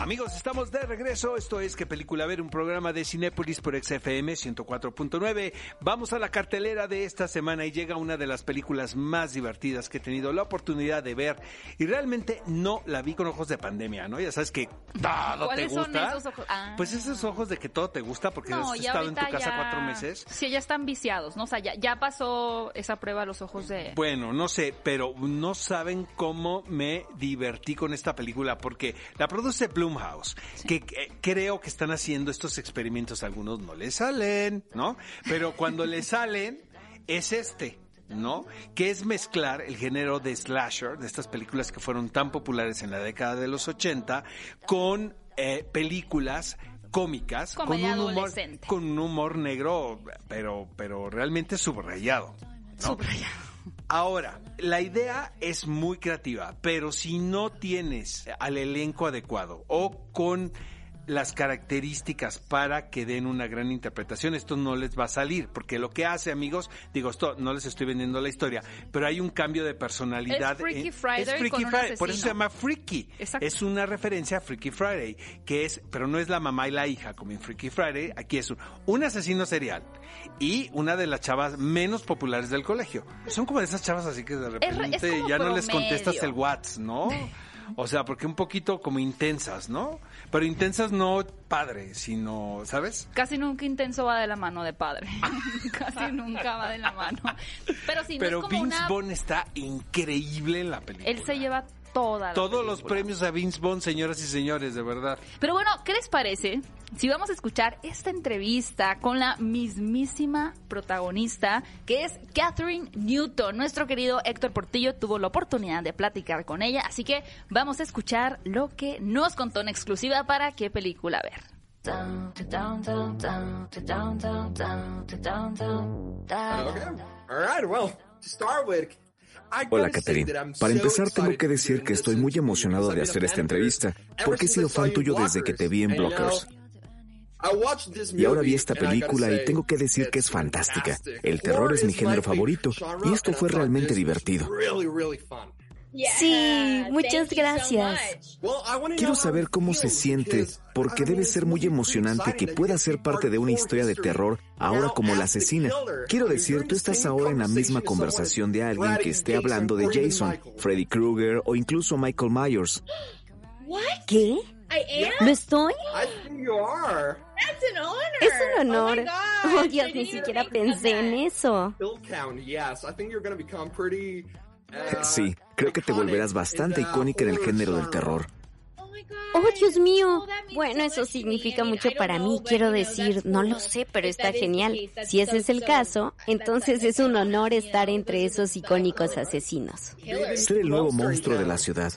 Amigos, estamos de regreso. Esto es ¿Qué película ver? Un programa de Cinépolis por XFM 104.9. Vamos a la cartelera de esta semana y llega una de las películas más divertidas que he tenido la oportunidad de ver. Y realmente no la vi con ojos de pandemia, ¿no? Ya sabes que todo te ¿Cuáles son gusta. esos ojos? Ah. Pues esos ojos de que todo te gusta porque No, has estado en tu casa ya- cuatro meses. Sí, ya están viciados, ¿no? O sea, ya, ya pasó esa prueba a los ojos de... Bueno, no sé, pero no saben cómo me divertí con esta película porque la produce Blumhouse, que creo que están haciendo estos experimentos, algunos no les salen, ¿no? Pero cuando les salen es este. ¿No? Que es mezclar el género de slasher, de estas películas que fueron tan populares en la década de los 80, con eh, películas cómicas, con un humor, con un humor negro, pero, pero realmente subrayado. ¿no? Subrayado. Ahora, la idea es muy creativa, pero si no tienes al elenco adecuado o con las características para que den una gran interpretación, esto no les va a salir, porque lo que hace, amigos, digo, esto no les estoy vendiendo la historia, pero hay un cambio de personalidad. Es Freaky en- Friday es Freaky con un Friday, por eso se llama Freaky. Exacto. Es una referencia a Freaky Friday, que es, pero no es la mamá y la hija como en Freaky Friday, aquí es un, un asesino serial y una de las chavas menos populares del colegio. Son como de esas chavas así que de es repente ya no les contestas el WhatsApp, ¿no? O sea, porque un poquito como intensas, ¿no? Pero intensas no padre, sino, ¿sabes? Casi nunca intenso va de la mano de padre. Casi nunca va de la mano. Pero sí, no Pero es como Vince una... Vaughn está increíble en la película. Él se lleva toda la Todos los premios a Vince Vaughn, señoras y señores, de verdad. Pero bueno, ¿qué les parece si vamos a escuchar esta entrevista con la mismísima protagonista, que es Catherine Newton? Nuestro querido Héctor Portillo tuvo la oportunidad de platicar con ella, así que vamos a escuchar lo que nos contó en exclusiva para qué película ver. Hola, Catherine. Para empezar, tengo que decir que estoy muy emocionado de hacer esta entrevista, porque he sido fan tuyo desde que te vi en Blockers. Y ahora vi esta película y tengo que decir que es fantástica. El terror es mi género favorito y esto fue realmente divertido. Sí, muchas gracias. Quiero saber cómo se siente, porque debe ser muy emocionante que pueda ser parte de una historia de terror ahora como la asesina. Quiero decir, tú estás ahora en la misma conversación de alguien que esté hablando de Jason, Freddy Krueger o incluso Michael Myers. ¿Qué? ¿Lo estoy? Es un honor. Oh, Dios, ni siquiera pensé en eso. Sí, creo que te volverás bastante icónica en el género del terror. Oh, Dios mío. Bueno, eso significa mucho para mí. Quiero decir, no lo sé, pero está genial. Si ese es el caso, entonces es un honor estar entre esos icónicos asesinos. Ser el nuevo monstruo de la ciudad.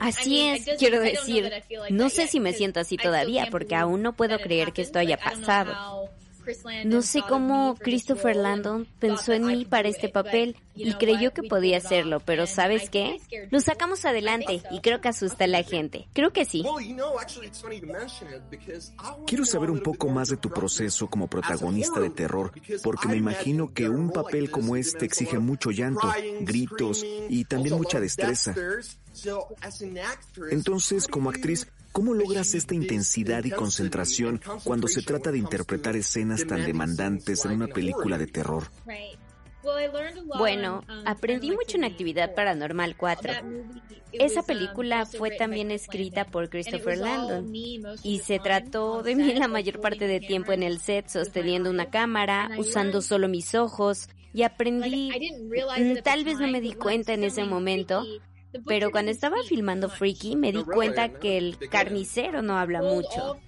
Así es, quiero decir, no sé si me siento así todavía porque aún no puedo creer que esto haya pasado. No sé cómo Christopher Landon pensó en mí para este papel y creyó que podía hacerlo, pero ¿sabes qué? Lo sacamos adelante y creo que asusta a la gente. Creo que sí. Quiero saber un poco más de tu proceso como protagonista de terror, porque me imagino que un papel como este exige mucho llanto, gritos y también mucha destreza. Entonces, como actriz, ¿cómo logras esta intensidad y concentración cuando se trata de interpretar escenas tan demandantes en una película de terror? Bueno, aprendí mucho en Actividad Paranormal 4. Esa película fue también escrita por Christopher Landon y se trató de mí la mayor parte del tiempo en el set sosteniendo una cámara, usando solo mis ojos y aprendí, mm, tal vez no me di cuenta en ese momento, pero cuando estaba filmando Freaky me di cuenta que el carnicero no habla mucho.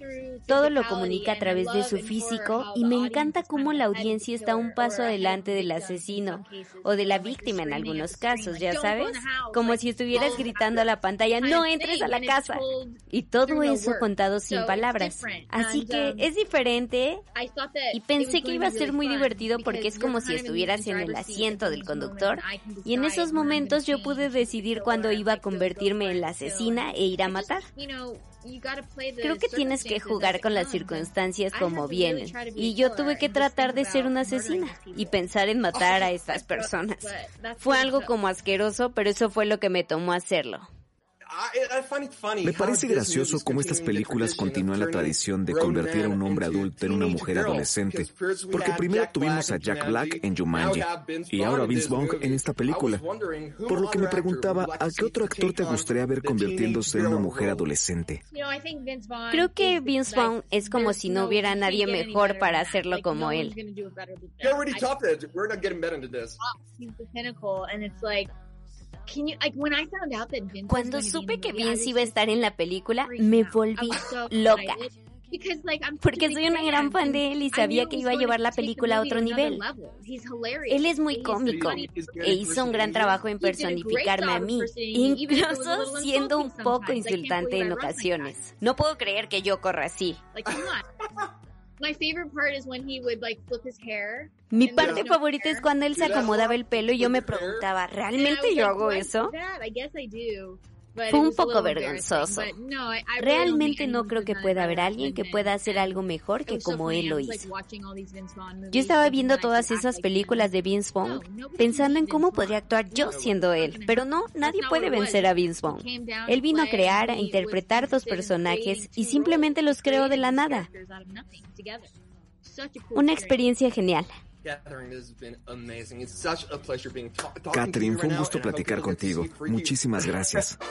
Todo lo comunica a través de su físico y me encanta cómo la audiencia está un paso adelante del asesino o de la víctima en algunos casos, ya sabes, como si estuvieras gritando a la pantalla, no entres a la casa. Y todo eso contado sin palabras. Así que es diferente y pensé que iba a ser muy divertido porque es como si estuvieras en el asiento del conductor y en esos momentos yo pude decidir cuándo iba a convertirme en la asesina e ir a matar. Creo que tienes que jugar con las circunstancias como vienen. Y yo tuve que tratar de ser una asesina y pensar en matar a estas personas. Fue algo como asqueroso, pero eso fue lo que me tomó hacerlo. Me parece gracioso cómo estas películas continúan la tradición de convertir a un hombre adulto en una mujer adolescente, porque primero tuvimos a Jack Black en Jumanji y ahora Vince Vaughn en esta película. Por lo que me preguntaba, ¿a qué otro actor te gustaría ver convirtiéndose en una mujer adolescente? Creo que Vince Vaughn es como si no hubiera nadie mejor para hacerlo como él. Cuando supe que Vince iba a estar en la película, me volví loca. Porque soy una gran fan de él y sabía que iba a llevar la película a otro nivel. Él es muy cómico e hizo un gran trabajo en personificarme a mí, incluso siendo un poco insultante en ocasiones. No puedo creer que yo corra así. Mi parte favorita es cuando él se acomodaba el pelo y yo me preguntaba, ¿realmente yo hago eso? Fue un poco vergonzoso. Realmente no creo que pueda haber alguien que pueda hacer algo mejor que como él lo hizo. Yo estaba viendo todas esas películas de Vince Vaughn pensando en cómo podría actuar yo siendo él, pero no, nadie puede vencer a Vince Vaughn. Él vino a crear, a interpretar dos personajes y simplemente los creó de la nada. Una experiencia genial. Catherine, fue un gusto platicar contigo. Muchísimas gracias.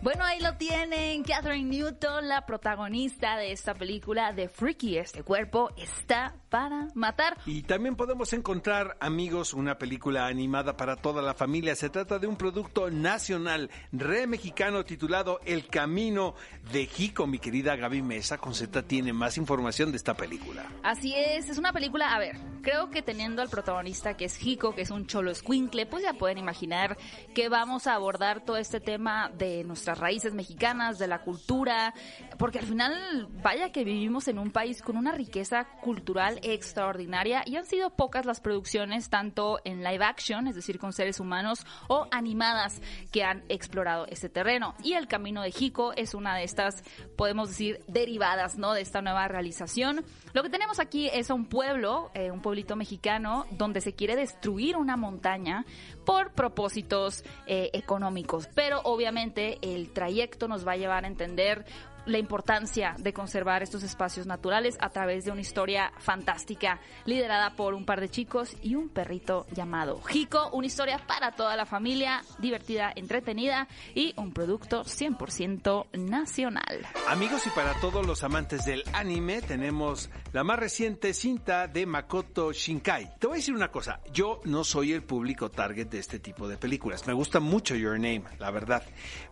Bueno, ahí lo tienen. Catherine Newton, la protagonista de esta película de Freaky. Este cuerpo está para matar. Y también podemos encontrar, amigos, una película animada para toda la familia. Se trata de un producto nacional, re mexicano, titulado El Camino de Jico. Mi querida Gaby Mesa con Z tiene más información de esta película. Así es, es una película, a ver, creo que teniendo al protagonista que es Jico, que es un cholo escuincle, pues ya pueden imaginar que vamos a abordar todo este tema de nuestras raíces mexicanas, de la cultura, porque al final, vaya que vivimos en un país con una riqueza cultural extraordinaria y han sido pocas las producciones, tanto en live action, es decir, con seres humanos, o animadas que han explorado este terreno. Y El Camino de Jico es una de estas, podemos decir, derivadas, ¿no? De esta nueva realización. Lo que tenemos aquí es un pueblo, eh, un pueblito mexicano, donde se quiere destruir una montaña por propósitos eh, económicos. Pero obviamente el trayecto nos va a llevar a entender la importancia de conservar estos espacios naturales a través de una historia fantástica liderada por un par de chicos y un perrito llamado Jico. Una historia para toda la familia, divertida, entretenida y un producto 100% nacional. Amigos, y para todos los amantes del anime, tenemos la más reciente cinta de Makoto Shinkai. Te voy a decir una cosa, yo no soy el público target de este tipo de películas. Me gusta mucho Your Name, la verdad.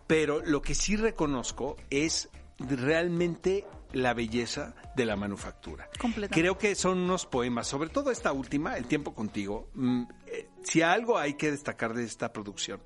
Pero lo que sí reconozco es realmente la belleza de la manufactura. Creo que son unos poemas, sobre todo esta última, El tiempo contigo. Mm, eh, si algo hay que destacar de esta producción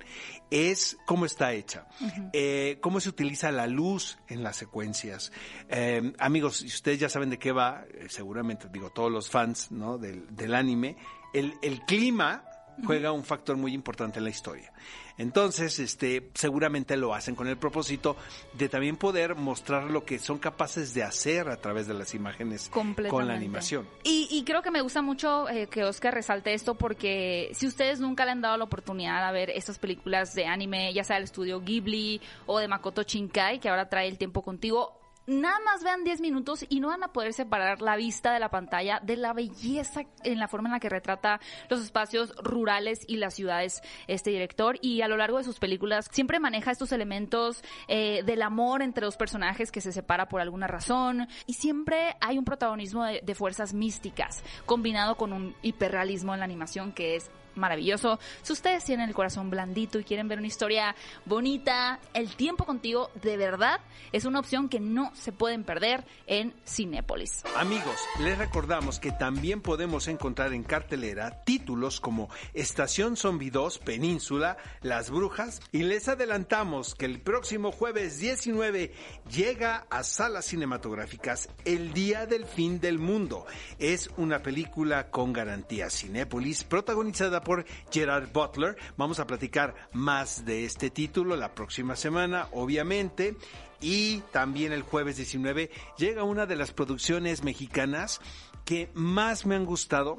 es cómo está hecha, eh, cómo se utiliza la luz en las secuencias. Eh, amigos, si ustedes ya saben de qué va, seguramente digo todos los fans del, anime, el, el clima juega un factor muy importante en la historia. Entonces, este, seguramente lo hacen con el propósito de también poder mostrar lo que son capaces de hacer a través de las imágenes con la animación. Y, creo que me gusta mucho eh, que Oscar resalte esto porque si ustedes nunca le han dado la oportunidad a ver estas películas de anime, ya sea del estudio Ghibli o de Makoto Shinkai, que ahora trae el tiempo contigo, nada más vean 10 minutos y no van a poder separar la vista de la pantalla de la belleza en la forma en la que retrata los espacios rurales y las ciudades este director. Y a lo largo de sus películas siempre maneja estos elementos eh, del amor entre los personajes que se separa por alguna razón. Y siempre hay un protagonismo de fuerzas místicas combinado con un hiperrealismo en la animación que es maravilloso. Si ustedes tienen el corazón blandito y quieren ver una historia bonita, El tiempo contigo de verdad es una opción que no se pueden perder en Cinépolis. Amigos, les recordamos que también podemos encontrar en cartelera títulos como Estación Zombie 2, Península, Las Brujas y les adelantamos que el próximo jueves 19 llega a salas cinematográficas El Día del Fin del Mundo. Es una película con garantía Cinépolis protagonizada por Gerard Butler. Vamos a platicar más de este título la próxima semana, obviamente. Y también el jueves 19 llega una de las producciones mexicanas que más me han gustado.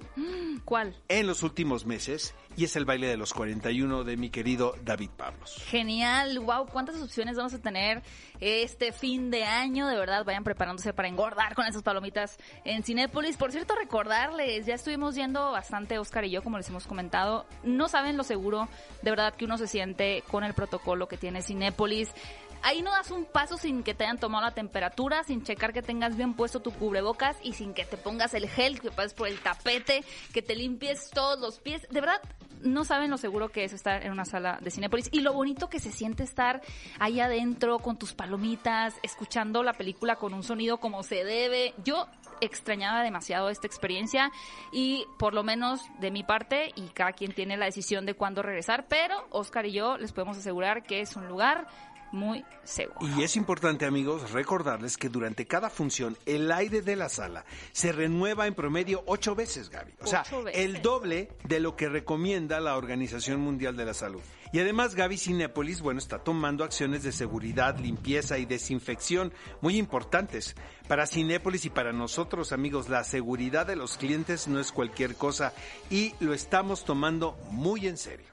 ¿Cuál? En los últimos meses y es el baile de los 41 de mi querido David Pablos. Genial, wow, cuántas opciones vamos a tener este fin de año, de verdad, vayan preparándose para engordar con esas palomitas en Cinépolis. Por cierto, recordarles, ya estuvimos yendo bastante Oscar y yo, como les hemos comentado, no saben lo seguro de verdad que uno se siente con el protocolo que tiene Cinépolis. Ahí no das un paso sin que te hayan tomado la temperatura, sin checar que tengas bien puesto tu cubrebocas y sin que te pongas el gel, que pases por el tapete, que te limpies todos los pies. De verdad, no saben lo seguro que es estar en una sala de Cinepolis y lo bonito que se siente estar ahí adentro con tus palomitas, escuchando la película con un sonido como se debe. Yo extrañaba demasiado esta experiencia y por lo menos de mi parte y cada quien tiene la decisión de cuándo regresar, pero Oscar y yo les podemos asegurar que es un lugar muy seguro. Y es importante, amigos, recordarles que durante cada función el aire de la sala se renueva en promedio ocho veces, Gaby. O sea, el doble de lo que recomienda la Organización Mundial de la Salud. Y además Gaby Cinépolis, bueno, está tomando acciones de seguridad, limpieza y desinfección muy importantes. Para Cinépolis y para nosotros, amigos, la seguridad de los clientes no es cualquier cosa y lo estamos tomando muy en serio.